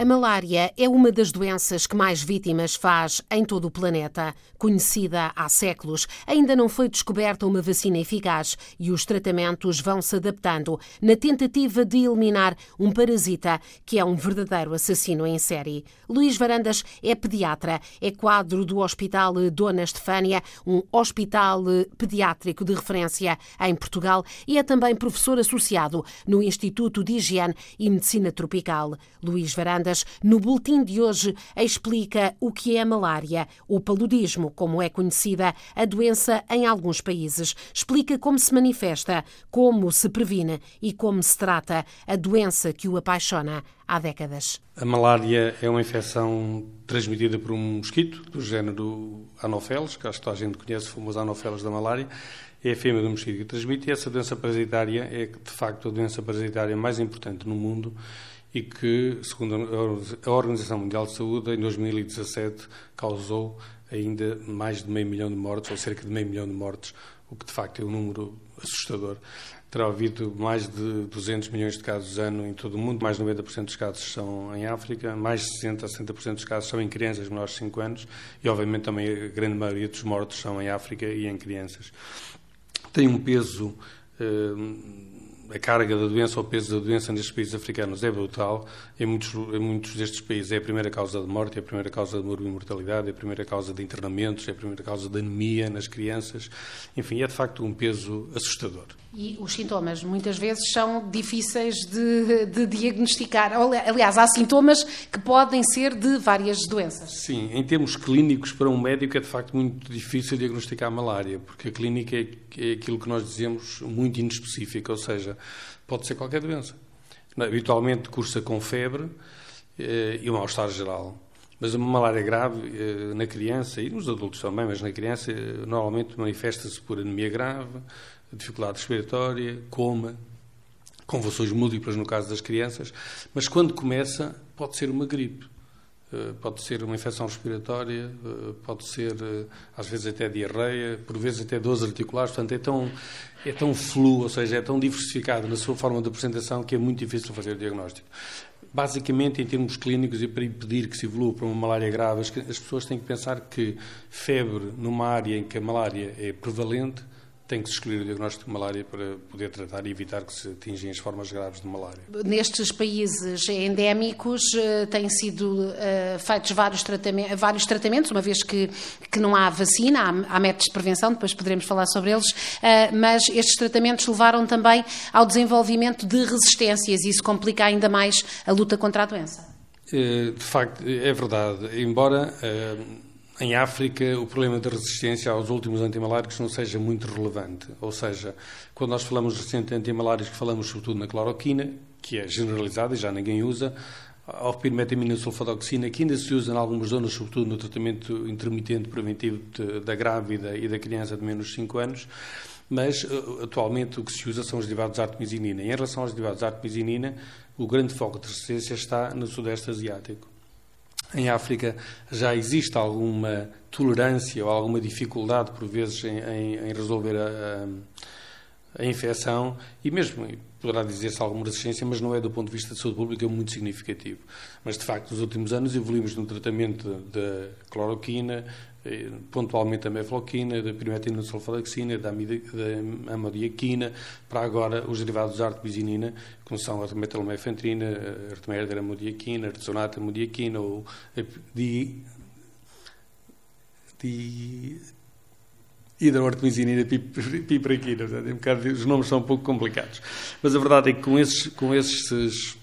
A malária é uma das doenças que mais vítimas faz em todo o planeta. Conhecida há séculos, ainda não foi descoberta uma vacina eficaz e os tratamentos vão se adaptando na tentativa de eliminar um parasita que é um verdadeiro assassino em série. Luís Varandas é pediatra, é quadro do Hospital Dona Estefânia, um hospital pediátrico de referência em Portugal e é também professor associado no Instituto de Higiene e Medicina Tropical. Luís Varandas no boletim de hoje, explica o que é a malária, o paludismo, como é conhecida a doença em alguns países. Explica como se manifesta, como se previne e como se trata a doença que o apaixona há décadas. A malária é uma infecção transmitida por um mosquito do género Anopheles, que acho que a gente conhece, o famoso Anopheles da malária. É a fêmea do mosquito que transmite e essa doença parasitária é, de facto, a doença parasitária mais importante no mundo e que, segundo a Organização Mundial de Saúde, em 2017 causou ainda mais de meio milhão de mortes, ou cerca de meio milhão de mortes, o que de facto é um número assustador. Terá havido mais de 200 milhões de casos ano em todo o mundo, mais de 90% dos casos são em África, mais de 60% a 60% dos casos são em crianças menores de 5 anos e, obviamente, também a grande maioria dos mortos são em África e em crianças. Tem um peso. Eh, a carga da doença ou o peso da doença nestes países africanos é brutal. Em muitos, em muitos destes países é a primeira causa de morte, é a primeira causa de mortalidade, é a primeira causa de internamentos, é a primeira causa de anemia nas crianças. Enfim, é de facto um peso assustador. E os sintomas muitas vezes são difíceis de, de, diagnosticar. Aliás, há sintomas que podem ser de várias doenças. Sim, em termos clínicos, para um médico é de facto muito difícil diagnosticar a malária, porque a clínica é, é aquilo que nós dizemos muito inespecífico, ou seja, pode ser qualquer doença. Habitualmente cursa com febre eh, e um mal-estar geral. Mas uma malária grave eh, na criança e nos adultos também, mas na criança eh, normalmente manifesta-se por anemia grave, dificuldade respiratória, coma, convulsões múltiplas no caso das crianças, mas quando começa pode ser uma gripe, eh, pode ser uma infecção respiratória, eh, pode ser eh, às vezes até diarreia, por vezes até dores articulares, portanto é tão, é tão flu, ou seja, é tão diversificado na sua forma de apresentação que é muito difícil fazer o diagnóstico. Basicamente, em termos clínicos, e para impedir que se evolua para uma malária grave, as pessoas têm que pensar que febre numa área em que a malária é prevalente tem que se escolher o diagnóstico de malária para poder tratar e evitar que se atingem as formas graves de malária. Nestes países endémicos eh, têm sido uh, feitos vários, tratamentos, vários tratamentos, uma vez que, que não há vacina, há, há métodos de prevenção, depois poderemos falar sobre eles, uh, mas estes tratamentos levaram também ao desenvolvimento de resistências e isso complica ainda mais a luta contra a doença. De facto, é verdade. Embora em África, o problema da resistência aos últimos antimaláricos não seja muito relevante. Ou seja, quando nós falamos de antimaláricos, falamos sobretudo na cloroquina, que é generalizada e já ninguém usa, ao pirmetamina sulfadoxina, que ainda se usa em algumas zonas, sobretudo no tratamento intermitente preventivo de, da grávida e da criança de menos de 5 anos, mas eh, atualmente o que se usa são os derivados de artemisinina. Em relação aos derivados de artemisinina, o grande foco de resistência está no Sudeste Asiático. Em África já existe alguma tolerância ou alguma dificuldade, por vezes, em, em, em resolver a, a, a, infecção e mesmo poderá dizer-se alguma resistência, mas não é do ponto de vista de saúde pública muito significativo. Mas, de facto, nos últimos anos evoluímos no tratamento da cloroquina, pontualmente da mefloquina, da primetina sulfalaxina, da, da amodiaquina, para agora os derivados de artebisinina, como são a metalmefentrina, a artemeridramodiaquina, a artesonata amodiaquina ou a di, di, hidroartemisinina pipraquina. Um bocado, os nomes são um pouco complicados. Mas a verdade é que com esses, com esses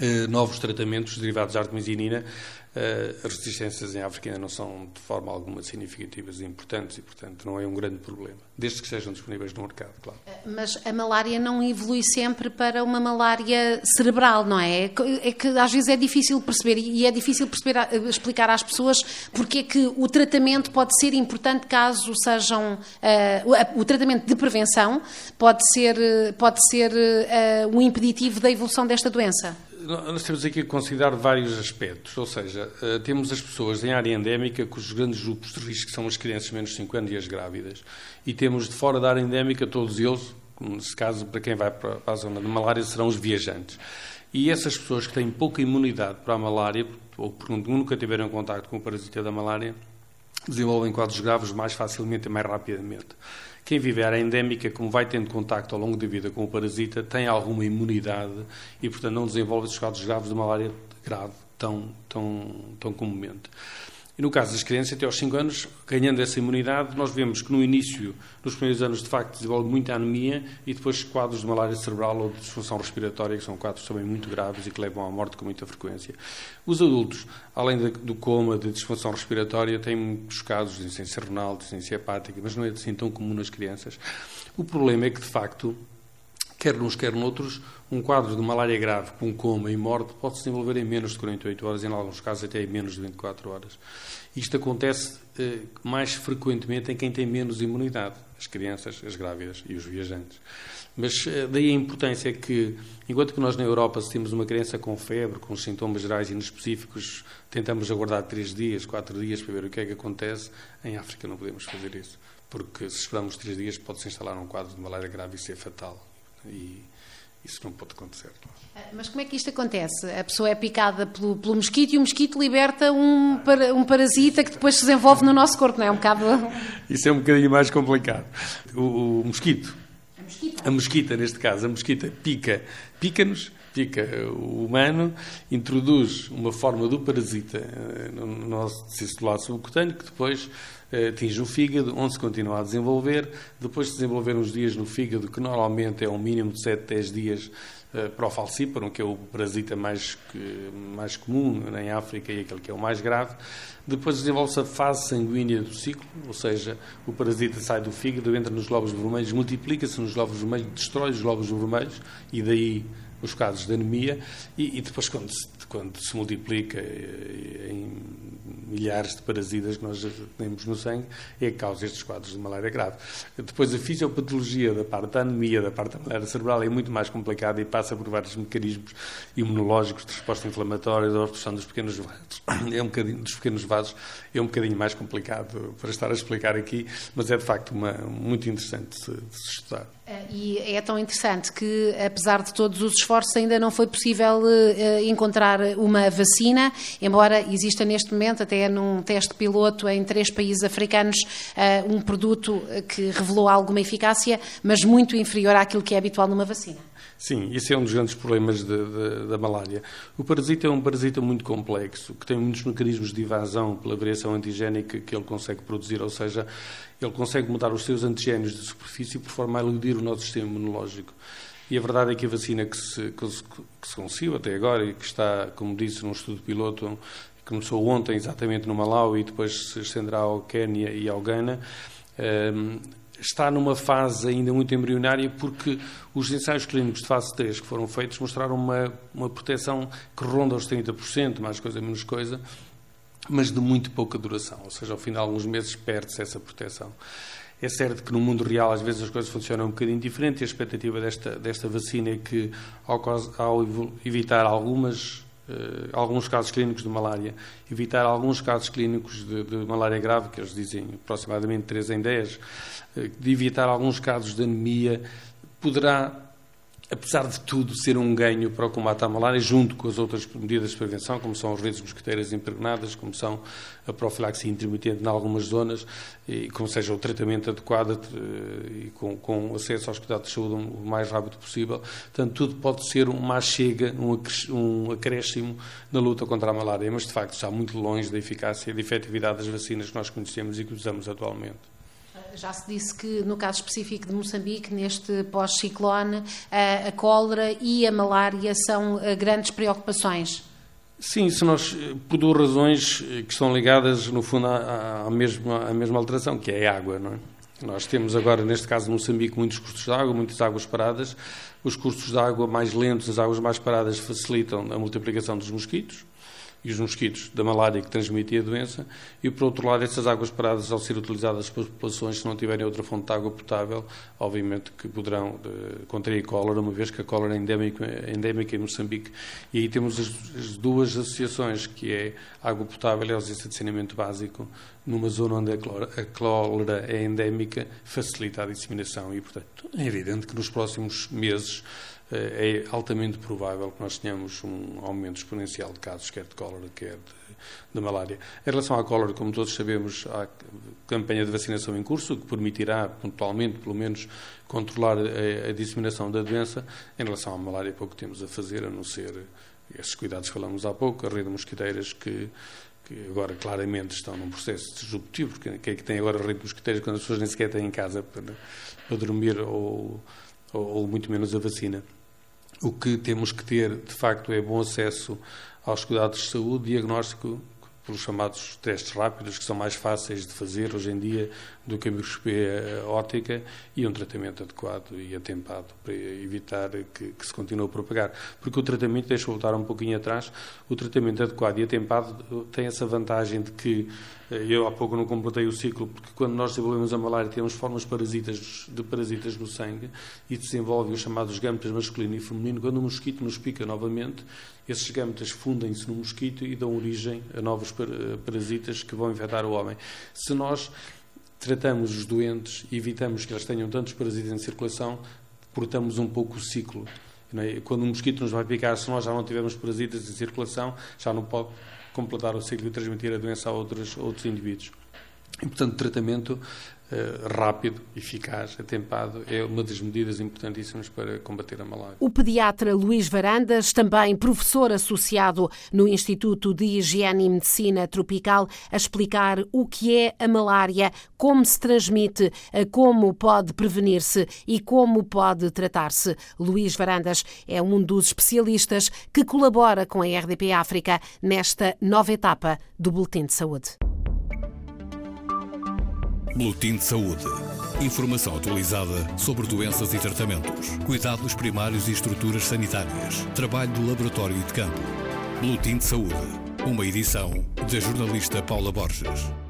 eh, novos tratamentos derivados de artemisinina, eh, as resistências em África ainda não são de forma alguma significativas e importantes e, portanto, não é um grande problema, desde que sejam disponíveis no mercado, claro. Eh, mas a malária não evolui sempre para uma malária cerebral, não é? É que às vezes é difícil perceber e é difícil perceber, explicar às pessoas porque é que o tratamento pode ser importante caso sejam uh, o tratamento de prevenção pode ser pode ser uh, um impeditivo da evolução desta doença. Nós temos aqui a considerar vários aspectos, ou seja, eh, temos as pessoas em área endémica cujos grandes grupos de risco são as crianças menos de 5 anos e as grávidas, e temos de fora da área endémica todos eles, nesse caso, para quem vai para a zona de malária, serão os viajantes. E essas pessoas que têm pouca imunidade para a malária, ou porque nunca tiveram contato com o parasita da malária, desenvolvem quadros graves mais facilmente e mais rapidamente. Quem vive a área endémica, como vai tendo contacto ao longo da vida com o parasita, tem alguma imunidade e, portanto, não desenvolve esses quadros graves de malária grave tão, tão, tão comumente. E no caso das crianças, até aos 5 anos, ganhando essa imunidade, nós vemos que no início, nos primeiros anos, de facto, desenvolve muita anemia e depois quadros de malária cerebral ou de disfunção respiratória, que são quadros também muito graves e que levam à morte com muita frequência. Os adultos, além do coma, de disfunção respiratória, têm muitos casos de insuficiência renal, de insuficiência hepática, mas não é assim tão comum nas crianças. O problema é que, de facto, quer nos, quer noutros, um quadro de malária grave com coma e morte pode se desenvolver em menos de 48 horas, em alguns casos até em menos de 24 horas. Isto acontece eh, mais frequentemente em quem tem menos imunidade, as crianças, as grávidas e os viajantes. Mas eh, daí a importância que, enquanto que nós na Europa, se temos uma criança com febre, com sintomas gerais inespecíficos, tentamos aguardar três dias, quatro dias para ver o que é que acontece, em África não podemos fazer isso. Porque se esperamos três dias pode-se instalar um quadro de malária grave e ser fatal. E isso não pode acontecer. Ah, mas como é que isto acontece? A pessoa é picada pelo, pelo mosquito e o mosquito liberta um, um parasita que depois se desenvolve no nosso corpo, não é? Um bocado... Isso é um bocadinho mais complicado. O, o mosquito, a mosquita. a mosquita, neste caso, a mosquita pica, pica-nos, pica o humano, introduz uma forma do parasita eh, no nosso tecido subcutâneo que depois atinge o fígado, onde se continua a desenvolver. Depois de desenvolver uns dias no fígado, que normalmente é um mínimo de 7, 10 dias eh, para o falciparum, que é o parasita mais, mais comum em África e aquele que é o mais grave. Depois desenvolve-se a fase sanguínea do ciclo, ou seja, o parasita sai do fígado, entra nos glóbulos vermelhos, multiplica-se nos glóbulos vermelhos, destrói os glóbulos vermelhos e daí os casos de anemia e, e depois quando se, quando se multiplica eh, em milhares de parasitas que nós temos no sangue, é que causa estes quadros de malária grave. Depois, a fisiopatologia da parte da anemia, da parte da malária cerebral, é muito mais complicada e passa por vários mecanismos imunológicos de resposta inflamatória, da obstrução dos pequenos vasos, é um bocadinho, dos pequenos vasos, é um bocadinho mais complicado para estar a explicar aqui, mas é de facto uma, muito interessante de, se estudar. Eh, e é tão interessante que, apesar de todos os esforços, ainda não foi possível uh, encontrar uma vacina, embora exista neste momento, até num teste piloto em três países africanos, uh, um produto que revelou alguma eficácia, mas muito inferior àquilo que é habitual numa vacina. Sim, esse é um dos grandes problemas de, de, da malária. O parasita é um parasita muito complexo, que tem muitos mecanismos de invasão pela variação antigénica que ele consegue produzir, ou seja, ele consegue mudar os seus antigénios de superfície por forma a eludir o nosso sistema imunológico. E a verdade é que a vacina que se, que se, que se conseguiu até agora e que está, como disse, num estudo piloto, começou ontem exatamente no Malau e depois se estenderá ao Quênia e ao Ghana, um, está numa fase ainda muito embrionária porque os ensaios clínicos de fase 3 que foram feitos mostraram uma, uma proteção que ronda os 30%, mais coisa menos coisa, mas de muito pouca duração, ou seja, ao fim de alguns meses perde-se essa proteção. É certo que no mundo real às vezes as coisas funcionam um bocadinho diferente e a expectativa desta, desta vacina é que, ao, ao evitar algumas Uh, alguns casos clínicos de malária, evitar alguns casos clínicos de, de, malária grave, que eles dizem aproximadamente 3 em 10, uh, de evitar alguns casos de anemia, poderá apesar de tudo, ser um ganho para o combate à malária, junto com as outras medidas de prevenção, como são as redes mosquiteiras impregnadas, como são a profilaxia intermitente em algumas zonas, e como seja o tratamento adequado eh, e com, com acesso aos cuidados de saúde o mais rápido possível. Portanto, tudo pode ser uma chega, um acréscimo na luta contra a malária, mas de facto está muito longe da eficácia e da efetividade das vacinas que nós conhecemos e que usamos atualmente. Já se disse que, no caso específico de Moçambique, neste pós-ciclone, a, a cólera e a malária são eh, grandes preocupações. Sim, se nós, eh, por duas razões eh, que estão ligadas, no fundo, à, à, mesma, à mesma alteração, que é a água, não é? Nós temos agora, neste caso, Moçambique, muitos cursos de água, muitas águas paradas. Os cursos de água mais lentos, as águas mais paradas, facilitam a multiplicação dos mosquitos e os mosquitos da malária que transmitem a doença, e por outro lado, essas águas paradas, ao ser utilizadas pelas populações, se não tiverem outra fonte de água potável, obviamente que poderão de, contrair cólera, uma vez que a cólera é endémica, é endémica em Moçambique. E aí temos as, as duas associações, que é água potável e ausência de saneamento básico, numa zona onde a cólera é endémica, facilita a disseminação e, portanto, é evidente que nos próximos meses é altamente provável que nós tenhamos um aumento exponencial de casos, quer de cólera, quer de, de malária. Em relação à cólera, como todos sabemos, há campanha de vacinação em curso, que permitirá, pontualmente, pelo menos, controlar a, a disseminação da doença. Em relação à malária, pouco temos a fazer, a não ser esses cuidados que falamos há pouco, a rede de mosquiteiras que que agora claramente estão num processo disruptivo, porque quem é que tem agora rede de mosquiteiras quando as pessoas nem sequer têm em casa para, para dormir ou, ou, ou, muito menos a vacina. O que temos que ter, de facto, é bom acesso aos cuidados de saúde, diagnóstico pelos chamados testes rápidos, que são mais fáceis de fazer hoje em dia do que a microscopia óptica, e um tratamento adequado e atempado para evitar que, que se continue a propagar. Porque o tratamento, deixa eu voltar um pouquinho atrás, o tratamento adequado e atempado tem essa vantagem de que, eh, eu há pouco não completei o ciclo, porque quando nós desenvolvemos a malária temos formas parasitas, de parasitas no sangue e desenvolve os chamados gametas masculino e feminino. Quando o mosquito nos pica novamente, esses gametas fundem-se no mosquito e dão origem a novos parasitas que vão infectar o homem. Se nós tratamos os doentes e evitamos que eles tenham tantos parasitas em circulação, cortamos um pouco o ciclo. É? Quando um mosquito nos vai picar, se nós já não tivermos parasitas em circulação, já não pode completar o ciclo e transmitir a doença a outros, outros indivíduos. E, portanto, tratamento eh, rápido, eficaz, atempado, é uma das medidas importantíssimas para combater a malária. O pediatra Luís Varandas, também professor associado no Instituto de Higiene e Medicina Tropical, a explicar o que é a malária, como se transmite, eh, como pode prevenir-se e como pode tratar-se. Luís Varandas é um dos especialistas que colabora com a RDP África nesta nova etapa do Boletim de Saúde. Boletim de Saúde. Informação atualizada sobre doenças e tratamentos, cuidados primários e estruturas sanitárias, trabalho do laboratório e de campo. Boletim de Saúde. Uma edição da jornalista Paula Borges.